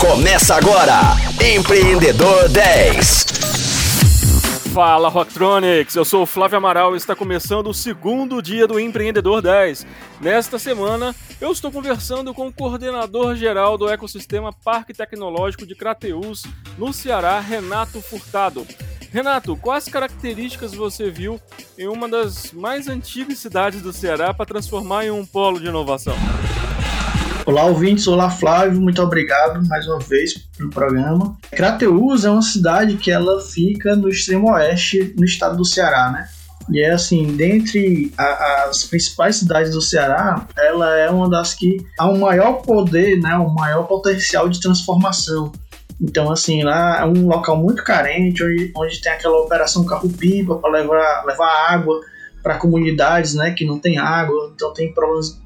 Começa agora, Empreendedor 10. Fala Rocktronics, eu sou o Flávio Amaral e está começando o segundo dia do Empreendedor 10. Nesta semana, eu estou conversando com o coordenador geral do ecossistema Parque Tecnológico de Crateús, no Ceará, Renato Furtado. Renato, quais características você viu em uma das mais antigas cidades do Ceará para transformar em um polo de inovação? Olá, ouvintes. Olá, Flávio. Muito obrigado mais uma vez pelo programa. Crateús é uma cidade que ela fica no extremo oeste, no estado do Ceará, né? E é assim, dentre a, as principais cidades do Ceará, ela é uma das que há um maior poder, né, um maior potencial de transformação. Então, assim, lá é um local muito carente, onde, onde tem aquela operação carro-pipa para levar, levar água para comunidades né, que não tem água. Então, tem problemas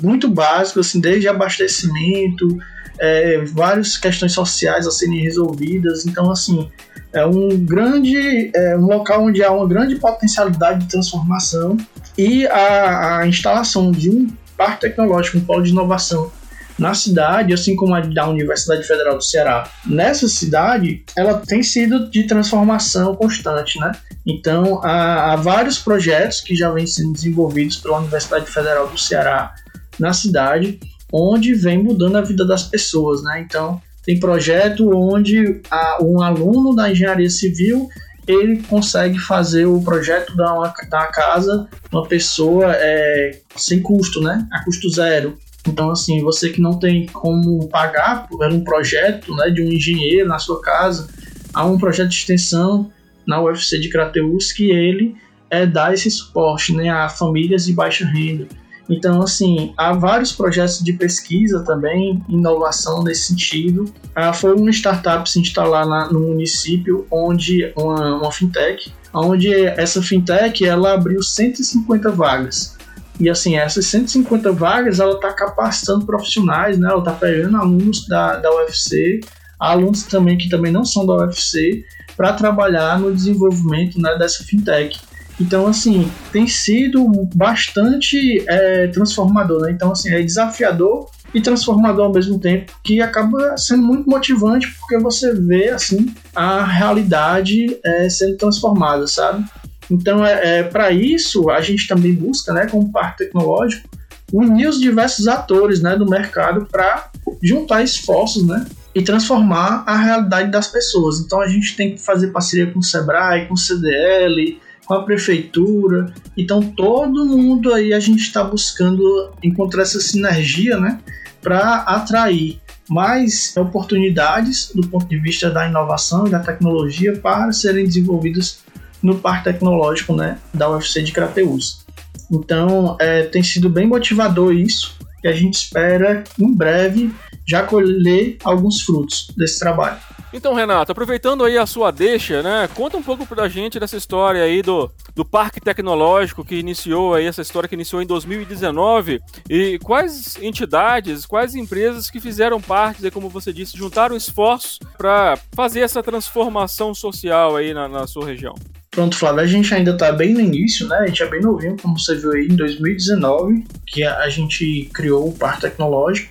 muito básicos, assim, desde abastecimento, é, várias questões sociais a serem resolvidas. Então, assim, é um grande, é um local onde há uma grande potencialidade de transformação e a, a instalação de um parque tecnológico, um polo de inovação na cidade, assim como a da Universidade Federal do Ceará. Nessa cidade, ela tem sido de transformação constante, né? Então, há, há vários projetos que já vêm sendo desenvolvidos pela Universidade Federal do Ceará na cidade, onde vem mudando a vida das pessoas, né? Então, tem projeto onde a, um aluno da engenharia civil ele consegue fazer o projeto da, uma, da casa uma pessoa é, sem custo, né? A custo zero. Então, assim, você que não tem como pagar por um projeto né, de um engenheiro na sua casa, há um projeto de extensão na UFC de Crateus que ele é, dá esse suporte né, a famílias de baixa renda. Então, assim, há vários projetos de pesquisa também, inovação nesse sentido. Ah, foi uma startup se instalar na, no município, onde uma, uma fintech, onde essa fintech ela abriu 150 vagas e assim, essas 150 vagas, ela está capacitando profissionais, né? Ela está pegando alunos da, da UFC, alunos também que também não são da UFC, para trabalhar no desenvolvimento né, dessa fintech. Então, assim, tem sido bastante é, transformador, né? Então, assim, é desafiador e transformador ao mesmo tempo, que acaba sendo muito motivante porque você vê, assim, a realidade é, sendo transformada, sabe? Então, é, é para isso, a gente também busca, né, como parque tecnológico, unir os diversos atores né, do mercado para juntar esforços né, e transformar a realidade das pessoas. Então, a gente tem que fazer parceria com o Sebrae, com o CDL, com a prefeitura. Então, todo mundo aí a gente está buscando encontrar essa sinergia né, para atrair mais oportunidades do ponto de vista da inovação e da tecnologia para serem desenvolvidas no Parque Tecnológico né, da UFC de Crateús. Então, é, tem sido bem motivador isso e a gente espera, em breve, já colher alguns frutos desse trabalho. Então, Renato, aproveitando aí a sua deixa, né, conta um pouco pra gente dessa história aí do, do Parque Tecnológico que iniciou aí, essa história que iniciou em 2019 e quais entidades, quais empresas que fizeram parte, como você disse, juntaram esforços para fazer essa transformação social aí na, na sua região. Pronto, Flávio, a gente ainda está bem no início, né? A gente é bem novinho, como você viu aí, em 2019, que a gente criou o Parque Tecnológico.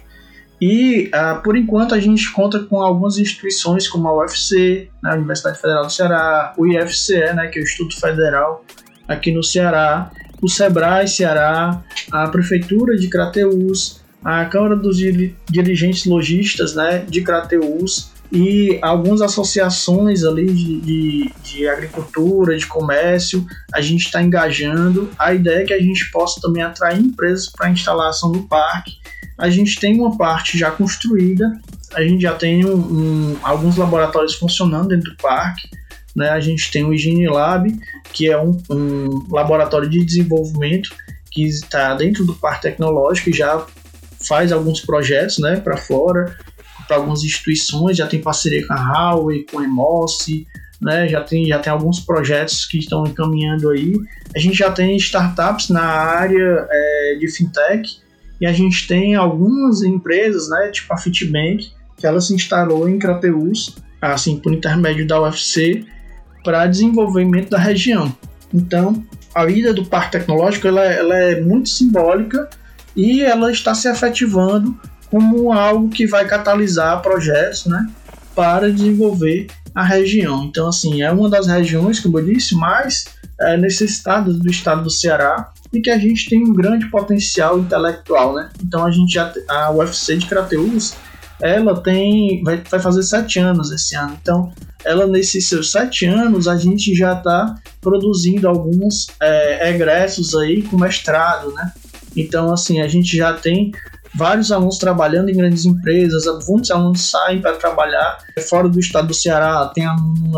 E, uh, por enquanto, a gente conta com algumas instituições como a UFC, né, a Universidade Federal do Ceará, o IFCE, né, que é o Instituto Federal aqui no Ceará, o SEBRAE Ceará, a Prefeitura de Crateús, a Câmara dos Dirigentes Logistas né, de Crateús, e algumas associações ali de, de, de agricultura, de comércio, a gente está engajando. A ideia é que a gente possa também atrair empresas para a instalação do parque. A gente tem uma parte já construída, a gente já tem um, um, alguns laboratórios funcionando dentro do parque. Né? A gente tem o Higiene Lab, que é um, um laboratório de desenvolvimento que está dentro do parque tecnológico e já faz alguns projetos né, para fora para algumas instituições, já tem parceria com a Huawei, com a Emoce, né? já, tem, já tem alguns projetos que estão encaminhando aí. A gente já tem startups na área é, de fintech e a gente tem algumas empresas, né, tipo a Fitbank, que ela se instalou em Crateus, assim, por intermédio da UFC, para desenvolvimento da região. Então, a ida do parque tecnológico ela, ela é muito simbólica e ela está se efetivando como algo que vai catalisar projetos, né, para desenvolver a região. Então, assim, é uma das regiões, como eu disse, mais é, necessitadas do estado do Ceará e que a gente tem um grande potencial intelectual, né? Então, a gente já, a UFC de Crateus, ela tem, vai, vai fazer sete anos esse ano. Então, ela nesses seus sete anos, a gente já está produzindo alguns é, egressos aí com mestrado, né? Então, assim, a gente já tem vários alunos trabalhando em grandes empresas, muitos alunos saem para trabalhar fora do estado do Ceará, tem aluno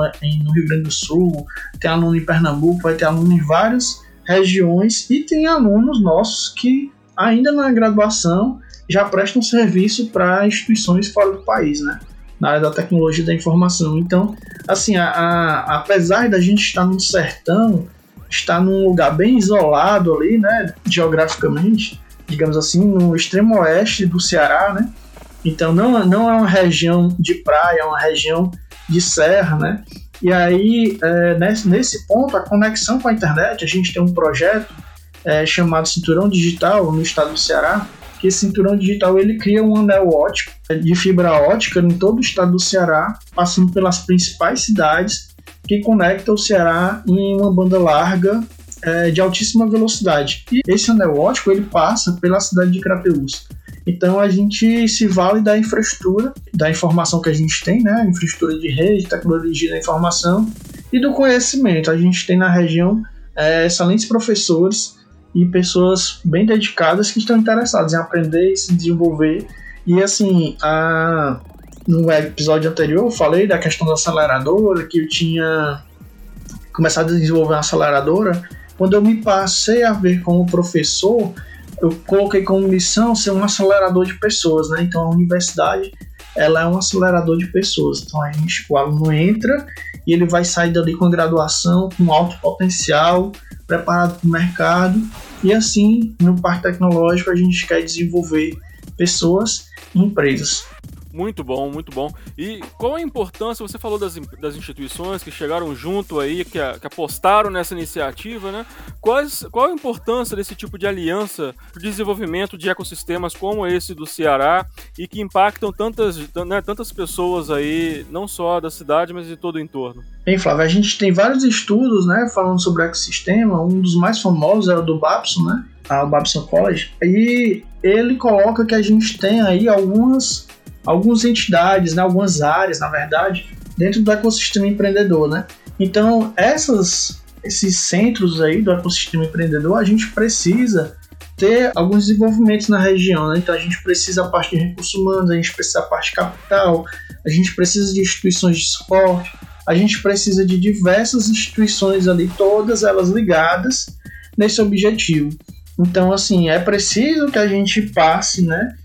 no Rio Grande do Sul, tem aluno em Pernambuco, vai ter aluno em várias regiões e tem alunos nossos que ainda na graduação já prestam serviço para instituições fora do país, né? Na área da tecnologia da informação. Então, assim, a, a, apesar da gente estar no sertão, estar num lugar bem isolado ali, né, geograficamente, digamos assim, no extremo oeste do Ceará, né? Então não, não é uma região de praia, é uma região de serra, né? E aí, é, nesse, nesse ponto, a conexão com a internet, a gente tem um projeto é, chamado Cinturão Digital no estado do Ceará, que esse cinturão digital ele cria um anel ótico é, de fibra ótica em todo o estado do Ceará, passando pelas principais cidades, que conecta o Ceará em uma banda larga é, de altíssima velocidade. E esse anel ótico ele passa pela cidade de Crateús. Então a gente se vale da infraestrutura, da informação que a gente tem, né? Infraestrutura de rede, tecnologia da informação e do conhecimento. A gente tem na região é, excelentes professores e pessoas bem dedicadas que estão interessadas em aprender e se desenvolver. E assim, a, no episódio anterior eu falei da questão da aceleradora, que eu tinha começado a desenvolver uma aceleradora quando eu me passei a ver como professor, eu coloquei como missão ser um acelerador de pessoas, né? Então a universidade ela é um acelerador de pessoas. Então a gente, o aluno entra e ele vai sair dali com graduação, com alto potencial, preparado para o mercado. E assim, no Parque Tecnológico, a gente quer desenvolver pessoas e empresas. Muito bom, muito bom. E qual a importância, você falou das, das instituições que chegaram junto aí, que, que apostaram nessa iniciativa, né? Quais, qual a importância desse tipo de aliança para o desenvolvimento de ecossistemas como esse do Ceará e que impactam tantas, né, tantas pessoas aí, não só da cidade, mas de todo o entorno? Bem, Flávio, a gente tem vários estudos, né, falando sobre ecossistema. Um dos mais famosos é o do Babson, né? O Babson College. E ele coloca que a gente tem aí algumas algumas entidades, né, algumas áreas, na verdade, dentro do ecossistema empreendedor, né? Então, essas, esses centros aí do ecossistema empreendedor, a gente precisa ter alguns desenvolvimentos na região, né? Então, a gente precisa a parte de recursos humanos, a gente precisa a parte de capital, a gente precisa de instituições de suporte, a gente precisa de diversas instituições ali, todas elas ligadas nesse objetivo. Então, assim, é preciso que a gente passe, né,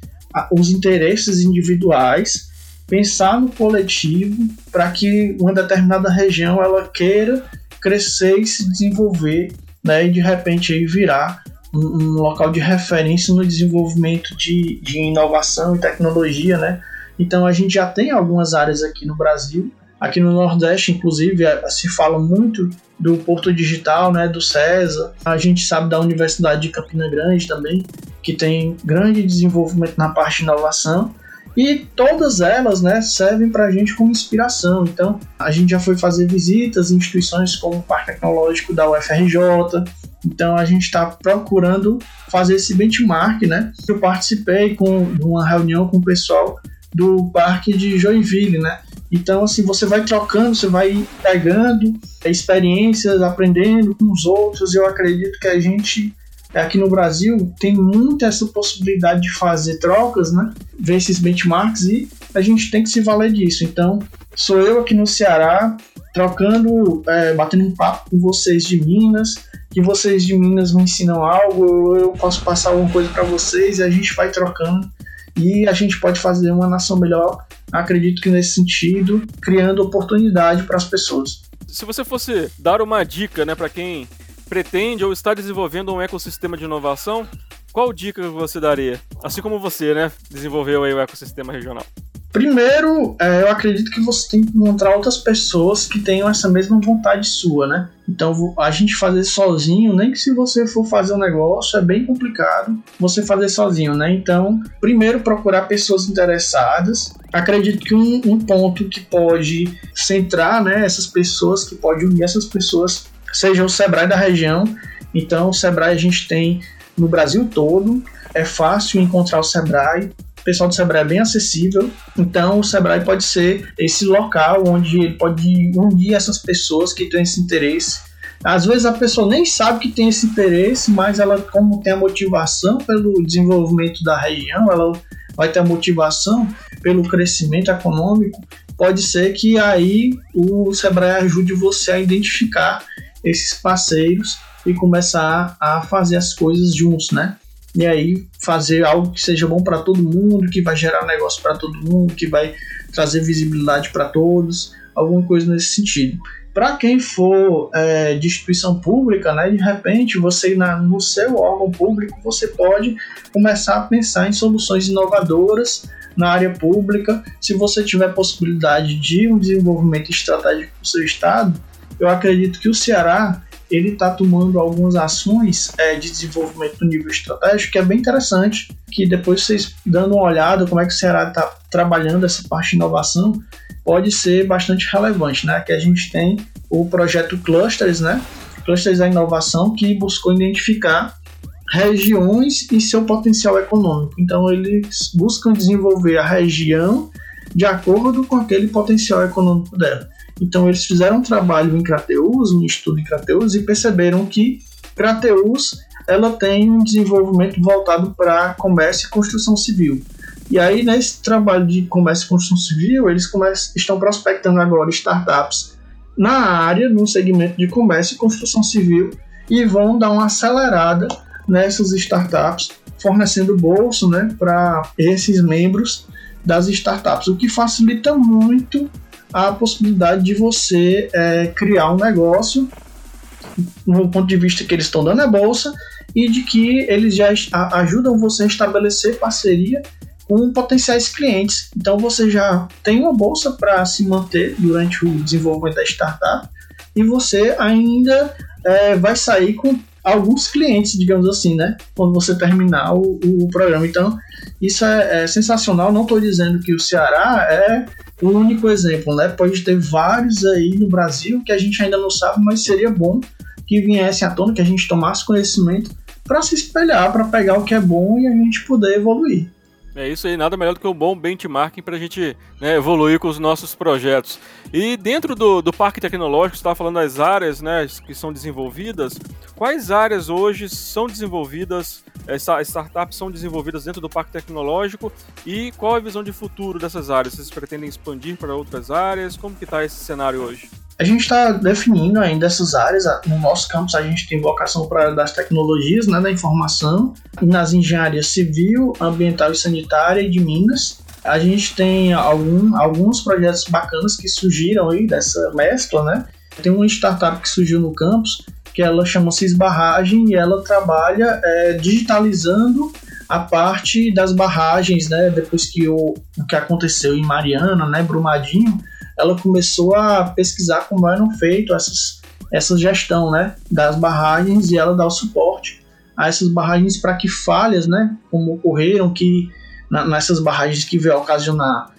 os interesses individuais, pensar no coletivo para que uma determinada região ela queira crescer e se desenvolver, né, e de repente aí virar um, um local de referência no desenvolvimento de, de inovação e tecnologia, né? Então a gente já tem algumas áreas aqui no Brasil, aqui no Nordeste, inclusive, se fala muito do Porto Digital, né, do CESA. A gente sabe da Universidade de Campina Grande também, que tem grande desenvolvimento na parte de inovação. E todas elas né, servem para a gente como inspiração. Então, a gente já foi fazer visitas em instituições como o Parque Tecnológico da UFRJ. Então, a gente está procurando fazer esse benchmark. Né? Eu participei com uma reunião com o pessoal do Parque de Joinville, né? Então, assim, você vai trocando, você vai pegando experiências, aprendendo com os outros. Eu acredito que a gente, aqui no Brasil, tem muita essa possibilidade de fazer trocas, né? Ver esses benchmarks e a gente tem que se valer disso. Então, sou eu aqui no Ceará, trocando, é, batendo um papo com vocês de Minas, que vocês de Minas me ensinam algo, eu posso passar alguma coisa para vocês e a gente vai trocando e a gente pode fazer uma nação melhor, acredito que nesse sentido, criando oportunidade para as pessoas. Se você fosse dar uma dica né, para quem pretende ou está desenvolvendo um ecossistema de inovação, qual dica você daria? Assim como você, né, desenvolveu aí o ecossistema regional. Primeiro, é, eu acredito que você tem que encontrar outras pessoas que tenham essa mesma vontade sua, né? Então, a gente fazer sozinho, nem que se você for fazer um negócio, é bem complicado você fazer sozinho, né? Então, primeiro, procurar pessoas interessadas. Acredito que um, um ponto que pode centrar, né, essas pessoas, que pode unir essas pessoas, seja o Sebrae da região. Então, o Sebrae a gente tem no Brasil todo, é fácil encontrar o Sebrae pessoal do Sebrae é bem acessível, então o Sebrae pode ser esse local onde ele pode unir essas pessoas que têm esse interesse. Às vezes a pessoa nem sabe que tem esse interesse, mas ela, como tem a motivação pelo desenvolvimento da região, ela vai ter a motivação pelo crescimento econômico, pode ser que aí o Sebrae ajude você a identificar esses parceiros e começar a fazer as coisas juntos, né? e aí fazer algo que seja bom para todo mundo, que vai gerar negócio para todo mundo, que vai trazer visibilidade para todos, alguma coisa nesse sentido. Para quem for é, de instituição pública, né, de repente você na, no seu órgão público você pode começar a pensar em soluções inovadoras na área pública. Se você tiver possibilidade de um desenvolvimento estratégico do seu estado, eu acredito que o Ceará ele está tomando algumas ações é, de desenvolvimento no nível estratégico que é bem interessante, que depois vocês dando uma olhada como é que o Ceará está trabalhando essa parte de inovação, pode ser bastante relevante, né? Que a gente tem o projeto Clusters, né? Clusters da Inovação, que buscou identificar regiões e seu potencial econômico. Então eles buscam desenvolver a região de acordo com aquele potencial econômico dela. Então eles fizeram um trabalho em Crateus, um estudo em Crateus e perceberam que Crateus ela tem um desenvolvimento voltado para comércio e construção civil. E aí nesse trabalho de comércio e construção civil, eles começam, estão prospectando agora startups na área, no segmento de comércio e construção civil e vão dar uma acelerada nessas startups, fornecendo bolsa né, para esses membros das startups, o que facilita muito a possibilidade de você é, criar um negócio no ponto de vista que eles estão dando a bolsa e de que eles já ajudam você a estabelecer parceria com potenciais clientes. Então você já tem uma bolsa para se manter durante o desenvolvimento da startup e você ainda é, vai sair com alguns clientes, digamos assim, né? Quando você terminar o, o programa. Então, isso é, é sensacional. Não estou dizendo que o Ceará é o único exemplo, né? Pode ter vários aí no Brasil que a gente ainda não sabe, mas seria bom que viessem à tona, que a gente tomasse conhecimento para se espelhar, para pegar o que é bom e a gente poder evoluir. É isso aí, nada melhor do que um bom benchmarking para a gente né, evoluir com os nossos projetos. E dentro do, do parque tecnológico, você estava falando das áreas né, que são desenvolvidas. Quais áreas hoje são desenvolvidas, essa, startups são desenvolvidas dentro do parque tecnológico e qual a visão de futuro dessas áreas? Vocês pretendem expandir para outras áreas? Como que está esse cenário hoje? A gente está definindo ainda essas áreas. No nosso campus, a gente tem vocação para das tecnologias, né, da informação, nas engenharias civil, ambiental e sanitária e de Minas. A gente tem algum, alguns projetos bacanas que surgiram aí dessa mescla, né? Tem uma startup que surgiu no campus que ela chama-se Barragem e ela trabalha é, digitalizando a parte das barragens, né? Depois que o, o que aconteceu em Mariana, né, Brumadinho, ela começou a pesquisar como eram feitas essas, essa gestão né, das barragens e ela dá o suporte a essas barragens para que falhas, né, como ocorreram, que na, nessas barragens que veio ocasionar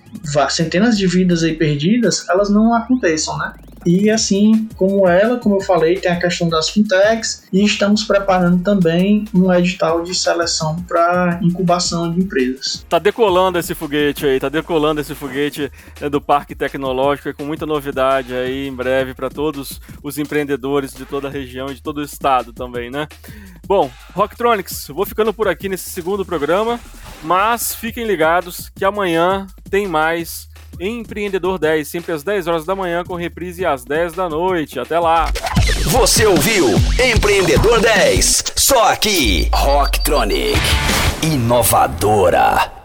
centenas de vidas aí perdidas, elas não aconteçam, né? E assim como ela, como eu falei, tem a questão das fintechs e estamos preparando também um edital de seleção para incubação de empresas. Tá decolando esse foguete aí, tá decolando esse foguete né, do Parque Tecnológico com muita novidade aí em breve para todos os empreendedores de toda a região e de todo o estado também, né? Bom, Rocktronics, vou ficando por aqui nesse segundo programa, mas fiquem ligados que amanhã tem mais Empreendedor 10, sempre às 10 horas da manhã, com reprise às 10 da noite. Até lá! Você ouviu Empreendedor 10, só aqui, Rocktronic, inovadora.